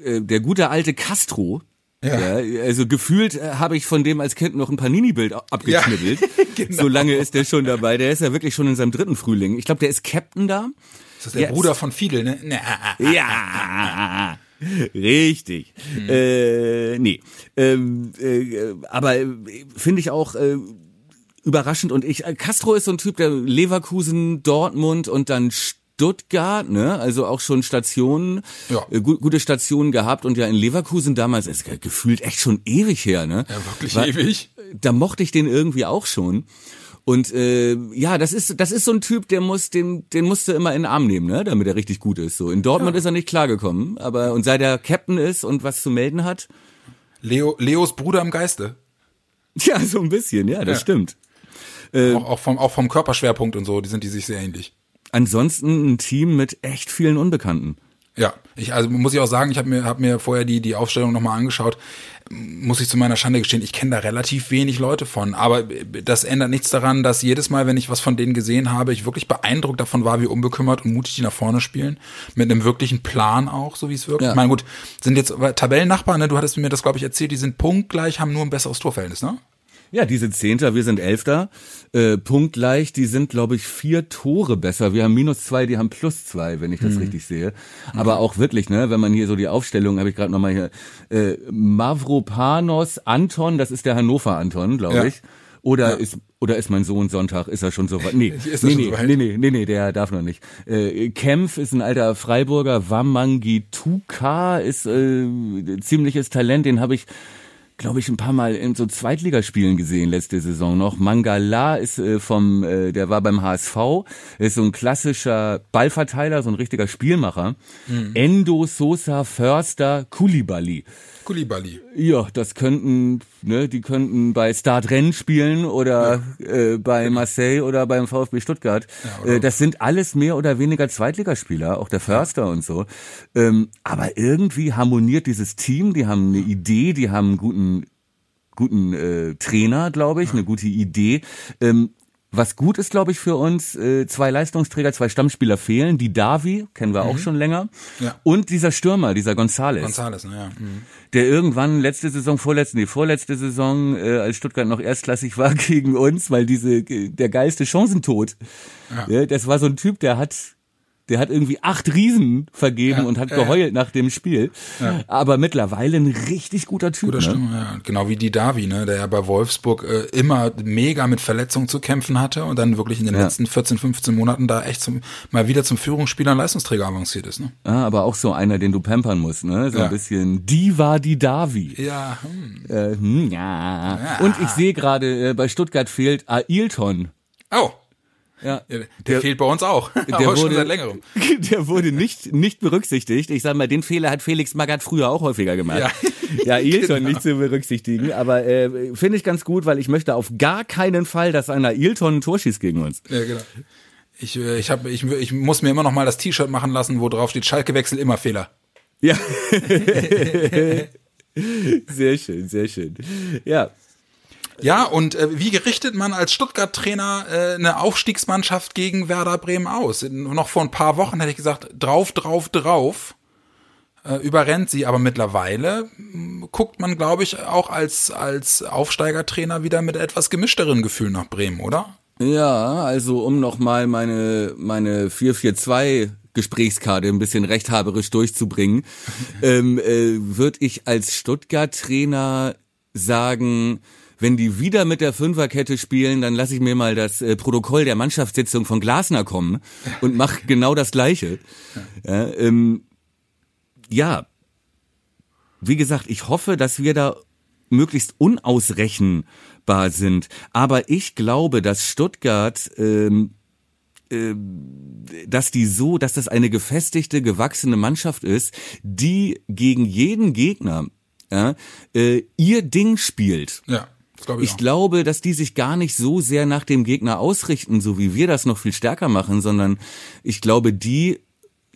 äh, der gute alte Castro, ja. ja. also gefühlt äh, habe ich von dem als Kind noch ein Panini-Bild abgeschnibbelt. Ja, *laughs* genau. So lange ist der schon dabei. Der ist ja wirklich schon in seinem dritten Frühling. Ich glaube, der ist Captain da. Ist das der, der Bruder ist, von Fidel, ne? Ja. *laughs* Richtig. Hm. Äh, nee. Ähm, äh, aber äh, finde ich auch äh, überraschend und ich äh, Castro ist so ein Typ, der Leverkusen, Dortmund und dann Stuttgart, ne, also auch schon Stationen, ja. äh, gu gute Stationen gehabt und ja in Leverkusen damals, ist gefühlt echt schon ewig her, ne? Ja, wirklich War, ewig. Da mochte ich den irgendwie auch schon. Und äh, ja, das ist das ist so ein Typ, der muss den den musst du immer in den Arm nehmen, ne, damit er richtig gut ist. So in Dortmund ja. ist er nicht klargekommen, aber und seit er Captain ist und was zu melden hat. Leo Leos Bruder im Geiste. Ja, so ein bisschen, ja, das ja. stimmt. Äh, auch, auch, vom auch vom Körperschwerpunkt und so, die sind die sich sehr ähnlich ansonsten ein Team mit echt vielen Unbekannten. Ja, ich also muss ich auch sagen, ich habe mir hab mir vorher die die Aufstellung nochmal angeschaut. Muss ich zu meiner Schande gestehen, ich kenne da relativ wenig Leute von, aber das ändert nichts daran, dass jedes Mal, wenn ich was von denen gesehen habe, ich wirklich beeindruckt davon war, wie unbekümmert und mutig die nach vorne spielen, mit einem wirklichen Plan auch, so wie es wirkt. Ja. Ich meine, gut, sind jetzt Tabellennachbarn, ne? Du hattest mir das glaube ich erzählt, die sind punktgleich, haben nur ein besseres Torverhältnis, ne? Ja, die sind Zehnter, wir sind Elfter. Äh, punktgleich, die sind, glaube ich, vier Tore besser. Wir haben minus zwei, die haben plus zwei, wenn ich das mhm. richtig sehe. Aber auch wirklich, ne, wenn man hier so die Aufstellung, habe ich gerade nochmal hier, äh, Mavropanos Anton, das ist der Hannover Anton, glaube ja. ich. Oder ja. ist oder ist mein Sohn Sonntag, ist er schon so weit? Nee, *laughs* nee, nee, so nee, nee, nee, nee, der darf noch nicht. Äh, Kempf ist ein alter Freiburger, Wamangi Tuka ist äh, ziemliches Talent, den habe ich glaube ich, ein paar Mal in so Zweitligaspielen gesehen letzte Saison noch. Mangala ist äh, vom, äh, der war beim HSV, ist so ein klassischer Ballverteiler, so ein richtiger Spielmacher. Mhm. Endo, Sosa, Förster, Kulibali. Kulibali. Ja, das könnten, ne, die könnten bei Start Rennen spielen oder ja. äh, bei Marseille oder beim VfB Stuttgart. Ja, äh, das sind alles mehr oder weniger Zweitligaspieler, auch der Förster und so. Ähm, aber irgendwie harmoniert dieses Team, die haben eine Idee, die haben einen guten guten äh, Trainer, glaube ich, eine gute Idee. Ähm, was gut ist, glaube ich, für uns, äh, zwei Leistungsträger, zwei Stammspieler fehlen. Die Davi, kennen wir mhm. auch schon länger. Ja. Und dieser Stürmer, dieser Gonzales. Gonzales, ne, ja. Mhm. Der irgendwann letzte Saison, vorletzte, nee, vorletzte Saison, äh, als Stuttgart noch erstklassig war *laughs* gegen uns, weil diese, der geilste Chancentod. Ja. ja. das war so ein Typ, der hat der hat irgendwie acht Riesen vergeben ja, und hat geheult äh, nach dem Spiel. Ja. Aber mittlerweile ein richtig guter Typ. Guter ne? Stimme, ja. Genau wie die Davi, ne, der ja bei Wolfsburg äh, immer mega mit Verletzungen zu kämpfen hatte und dann wirklich in den ja. letzten 14, 15 Monaten da echt zum, mal wieder zum Führungsspieler und Leistungsträger avanciert ist. Ne? Ah, aber auch so einer, den du pampern musst, ne? So ein bisschen die war die Davi. Ja. Hm. Äh, hm, ja. Und ich sehe gerade, äh, bei Stuttgart fehlt Ailton. Oh. Ja. Der, der, fehlt bei uns auch. Der *laughs* wurde, schon seit längerem. *laughs* Der wurde nicht, nicht berücksichtigt. Ich sag mal, den Fehler hat Felix Magath früher auch häufiger gemacht. Ja, *laughs* ja Ilton genau. nicht zu berücksichtigen. Aber äh, finde ich ganz gut, weil ich möchte auf gar keinen Fall, dass einer Ilton ein Tor schießt gegen uns. Ja, genau. Ich, äh, ich, hab, ich, ich muss mir immer noch mal das T-Shirt machen lassen, wo drauf steht, Schalke wechselt immer Fehler. Ja. sehr schön, sehr schön. Ja, ja, und äh, wie gerichtet man als Stuttgart-Trainer äh, eine Aufstiegsmannschaft gegen Werder Bremen aus? Noch vor ein paar Wochen hätte ich gesagt, drauf, drauf, drauf. Äh, überrennt sie, aber mittlerweile hm, guckt man, glaube ich, auch als, als Aufsteigertrainer wieder mit etwas gemischteren Gefühlen nach Bremen, oder? Ja, also um nochmal meine, meine 442 Gesprächskarte ein bisschen rechthaberisch durchzubringen, *laughs* ähm, äh, würde ich als Stuttgart-Trainer sagen, wenn die wieder mit der Fünferkette spielen, dann lasse ich mir mal das äh, Protokoll der Mannschaftssitzung von Glasner kommen und mache *laughs* genau das Gleiche. Ja, ähm, ja, wie gesagt, ich hoffe, dass wir da möglichst unausrechenbar sind. Aber ich glaube, dass Stuttgart ähm, äh, dass die so, dass das eine gefestigte, gewachsene Mannschaft ist, die gegen jeden Gegner ja, äh, ihr Ding spielt. Ja. Glaube ich, ich glaube, dass die sich gar nicht so sehr nach dem Gegner ausrichten, so wie wir das noch viel stärker machen, sondern ich glaube, die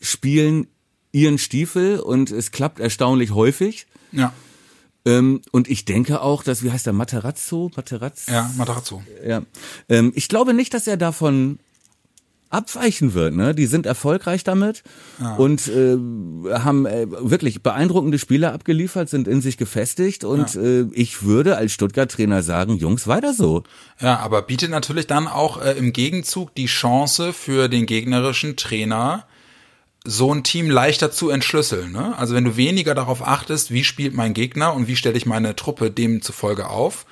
spielen ihren Stiefel und es klappt erstaunlich häufig. Ja. Ähm, und ich denke auch, dass, wie heißt der, Materazzo? Materazzo? Ja, Materazzo. Ja. Ähm, ich glaube nicht, dass er davon abweichen wird. Ne? Die sind erfolgreich damit ja. und äh, haben äh, wirklich beeindruckende Spieler abgeliefert, sind in sich gefestigt und ja. äh, ich würde als Stuttgart-Trainer sagen, Jungs, weiter so. Ja, aber bietet natürlich dann auch äh, im Gegenzug die Chance für den gegnerischen Trainer, so ein Team leichter zu entschlüsseln. Ne? Also wenn du weniger darauf achtest, wie spielt mein Gegner und wie stelle ich meine Truppe demzufolge auf,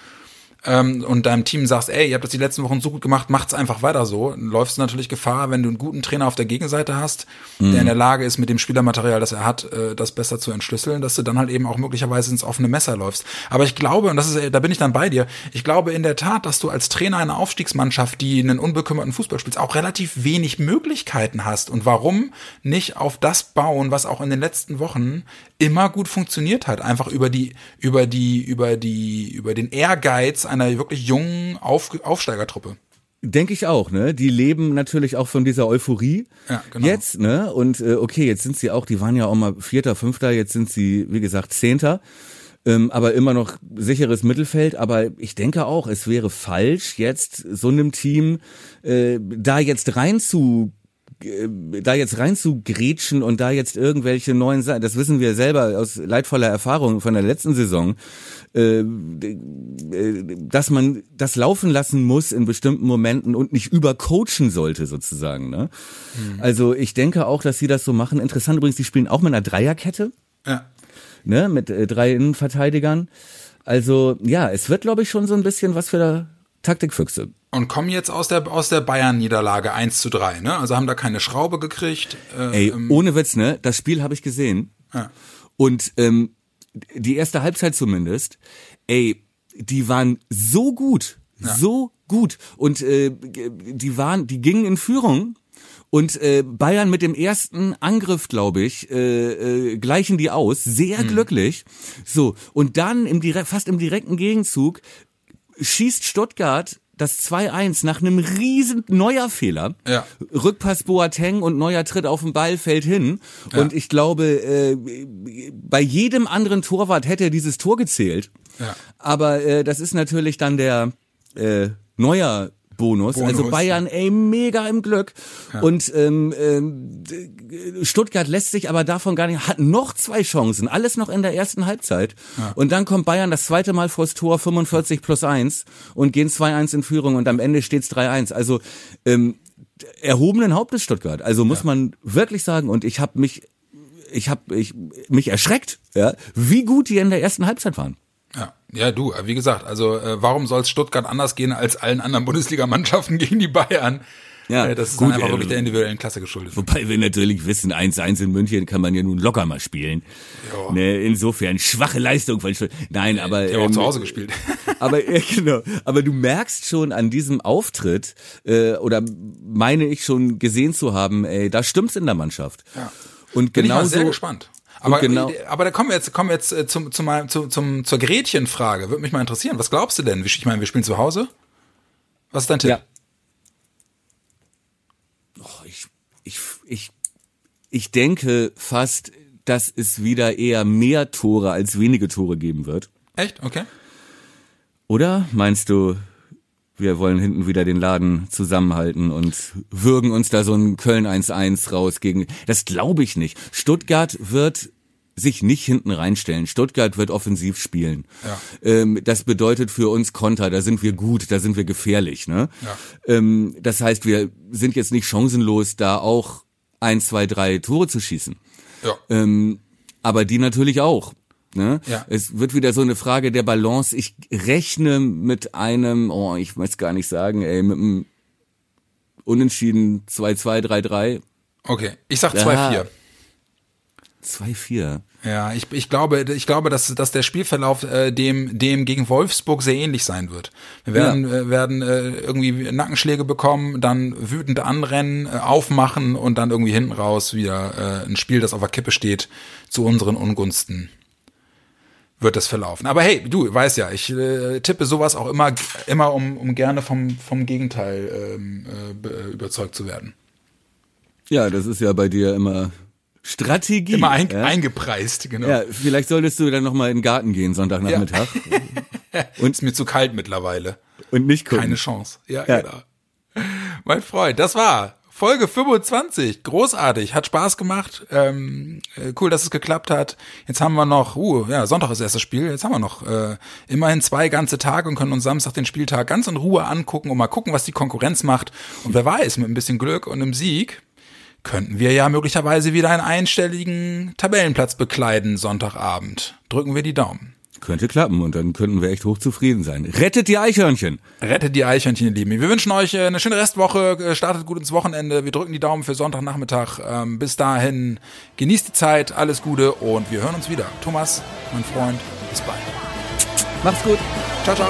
ähm, und deinem Team sagst, ey, ihr habt das die letzten Wochen so gut gemacht, macht's einfach weiter so, dann läufst du natürlich Gefahr, wenn du einen guten Trainer auf der Gegenseite hast, mhm. der in der Lage ist, mit dem Spielermaterial, das er hat, äh, das besser zu entschlüsseln, dass du dann halt eben auch möglicherweise ins offene Messer läufst. Aber ich glaube, und das ist, da bin ich dann bei dir, ich glaube in der Tat, dass du als Trainer einer Aufstiegsmannschaft, die einen unbekümmerten Fußball spielst, auch relativ wenig Möglichkeiten hast. Und warum nicht auf das bauen, was auch in den letzten Wochen immer gut funktioniert hat, einfach über die, über die, über die, über den Ehrgeiz einer wirklich jungen Auf Aufsteigertruppe. Denke ich auch, ne? Die leben natürlich auch von dieser Euphorie Ja, genau. jetzt, ne? Und äh, okay, jetzt sind sie auch, die waren ja auch mal Vierter, Fünfter, jetzt sind sie, wie gesagt, Zehnter. Ähm, aber immer noch sicheres Mittelfeld. Aber ich denke auch, es wäre falsch, jetzt so einem Team äh, da jetzt rein zu da jetzt rein zu grätschen und da jetzt irgendwelche neuen Sachen, das wissen wir selber aus leidvoller Erfahrung von der letzten Saison, äh, äh, dass man das laufen lassen muss in bestimmten Momenten und nicht übercoachen sollte sozusagen. Ne? Also ich denke auch, dass sie das so machen. Interessant übrigens, die spielen auch mit einer Dreierkette, Ja. ne, mit äh, drei Innenverteidigern. Also ja, es wird glaube ich schon so ein bisschen was für Taktikfüchse. Und kommen jetzt aus der, aus der Bayern-Niederlage 1 zu 3, ne? Also haben da keine Schraube gekriegt. Äh, Ey, ohne Witz, ne? Das Spiel habe ich gesehen. Ja. Und ähm, die erste Halbzeit zumindest, ey, die waren so gut, so gut. Und äh, die waren, die gingen in Führung. Und äh, Bayern mit dem ersten Angriff, glaube ich, äh, äh, gleichen die aus, sehr glücklich. So und dann im direkt, fast im direkten Gegenzug schießt Stuttgart das 2-1 nach einem riesen Neuer-Fehler. Ja. Rückpass Boateng und Neuer tritt auf den Ball, fällt hin. Und ich glaube, äh, bei jedem anderen Torwart hätte er dieses Tor gezählt. Ja. Aber äh, das ist natürlich dann der äh, Neuer Bonus. Bonus, Also Bayern, ey, mega im Glück. Und ähm, d- Stuttgart lässt sich aber davon gar nicht, hat noch zwei Chancen, alles noch in der ersten Halbzeit. Und dann kommt Bayern das zweite Mal vors Tor, 45 plus 1 und gehen 2-1 in Führung und am Ende steht's 3-1. Also ähm, erhobenen Hauptes Stuttgart. Also muss man wirklich sagen. Und ich habe mich, ich habe ich, mich erschreckt, ja, wie gut die in der ersten Halbzeit waren. Ja, du, äh, wie gesagt, also äh, warum soll es Stuttgart anders gehen als allen anderen *laughs* Bundesligamannschaften gegen die Bayern? Ja, äh, das ist gut, einfach äh, wirklich der individuellen Klasse geschuldet. Wobei wir natürlich wissen, 1-1 in München kann man ja nun locker mal spielen. Ja. Ne, insofern schwache Leistung von Stutt- Nein, aber haben auch ähm, zu Hause gespielt. *laughs* aber ja, genau. Aber du merkst schon an diesem Auftritt äh, oder meine ich schon gesehen zu haben, ey, da stimmt's in der Mannschaft. Ja. Und Bin ich mal sehr gespannt. Aber, genau- aber da kommen wir jetzt, kommen wir jetzt äh, zum, zum, zum, zum, zur Gretchenfrage. Würde mich mal interessieren. Was glaubst du denn? Ich meine, wir spielen zu Hause. Was ist dein Tipp? Ja. Oh, ich, ich, ich, ich denke fast, dass es wieder eher mehr Tore als wenige Tore geben wird. Echt? Okay. Oder meinst du, wir wollen hinten wieder den Laden zusammenhalten und würgen uns da so ein Köln 1-1 raus gegen. Das glaube ich nicht. Stuttgart wird sich nicht hinten reinstellen. Stuttgart wird offensiv spielen. Ja. Ähm, das bedeutet für uns Konter, da sind wir gut, da sind wir gefährlich. Ne? Ja. Ähm, das heißt, wir sind jetzt nicht chancenlos, da auch ein, zwei, drei Tore zu schießen. Ja. Ähm, aber die natürlich auch. Ne? Ja. Es wird wieder so eine Frage der Balance. Ich rechne mit einem, oh, ich weiß gar nicht sagen, ey, mit einem Unentschieden 2-2, 3-3, Okay. Ich sag Ja. 2-4. 2-4. Ja, ich, ich glaube, ich glaube, dass, dass der Spielverlauf äh, dem, dem gegen Wolfsburg sehr ähnlich sein wird. Wir werden, äh, werden äh, irgendwie Nackenschläge bekommen, dann wütend anrennen, äh, aufmachen und dann irgendwie hinten raus wieder äh, ein Spiel, das auf der Kippe steht, zu unseren Ungunsten wird das verlaufen. Aber hey, du weißt ja, ich äh, tippe sowas auch immer, immer um, um gerne vom, vom Gegenteil ähm, äh, be- überzeugt zu werden. Ja, das ist ja bei dir immer Strategie. Immer ein, ja? eingepreist, genau. ja, vielleicht solltest du dann nochmal in den Garten gehen, Sonntagnachmittag. *laughs* Und ist mir zu kalt mittlerweile. Und nicht gucken. Keine Chance. Ja, Ja. genau. Mein Freund, das war Folge 25. Großartig, hat Spaß gemacht. Ähm, äh, cool, dass es geklappt hat. Jetzt haben wir noch, uh, ja, Sonntag ist erstes Spiel. Jetzt haben wir noch äh, immerhin zwei ganze Tage und können uns Samstag den Spieltag ganz in Ruhe angucken und mal gucken, was die Konkurrenz macht. Und wer weiß, mit ein bisschen Glück und einem Sieg könnten wir ja möglicherweise wieder einen einstelligen Tabellenplatz bekleiden Sonntagabend. Drücken wir die Daumen. Könnte klappen und dann könnten wir echt hochzufrieden sein. Rettet die Eichhörnchen! Rettet die Eichhörnchen, ihr Lieben. Wir wünschen euch äh, eine schöne Restwoche, äh, startet gut ins Wochenende. Wir drücken die Daumen für Sonntagnachmittag. Ähm, bis dahin, genießt die Zeit, alles Gute und wir hören uns wieder. Thomas, mein Freund, bis bald. Macht's gut! Ciao, ciao.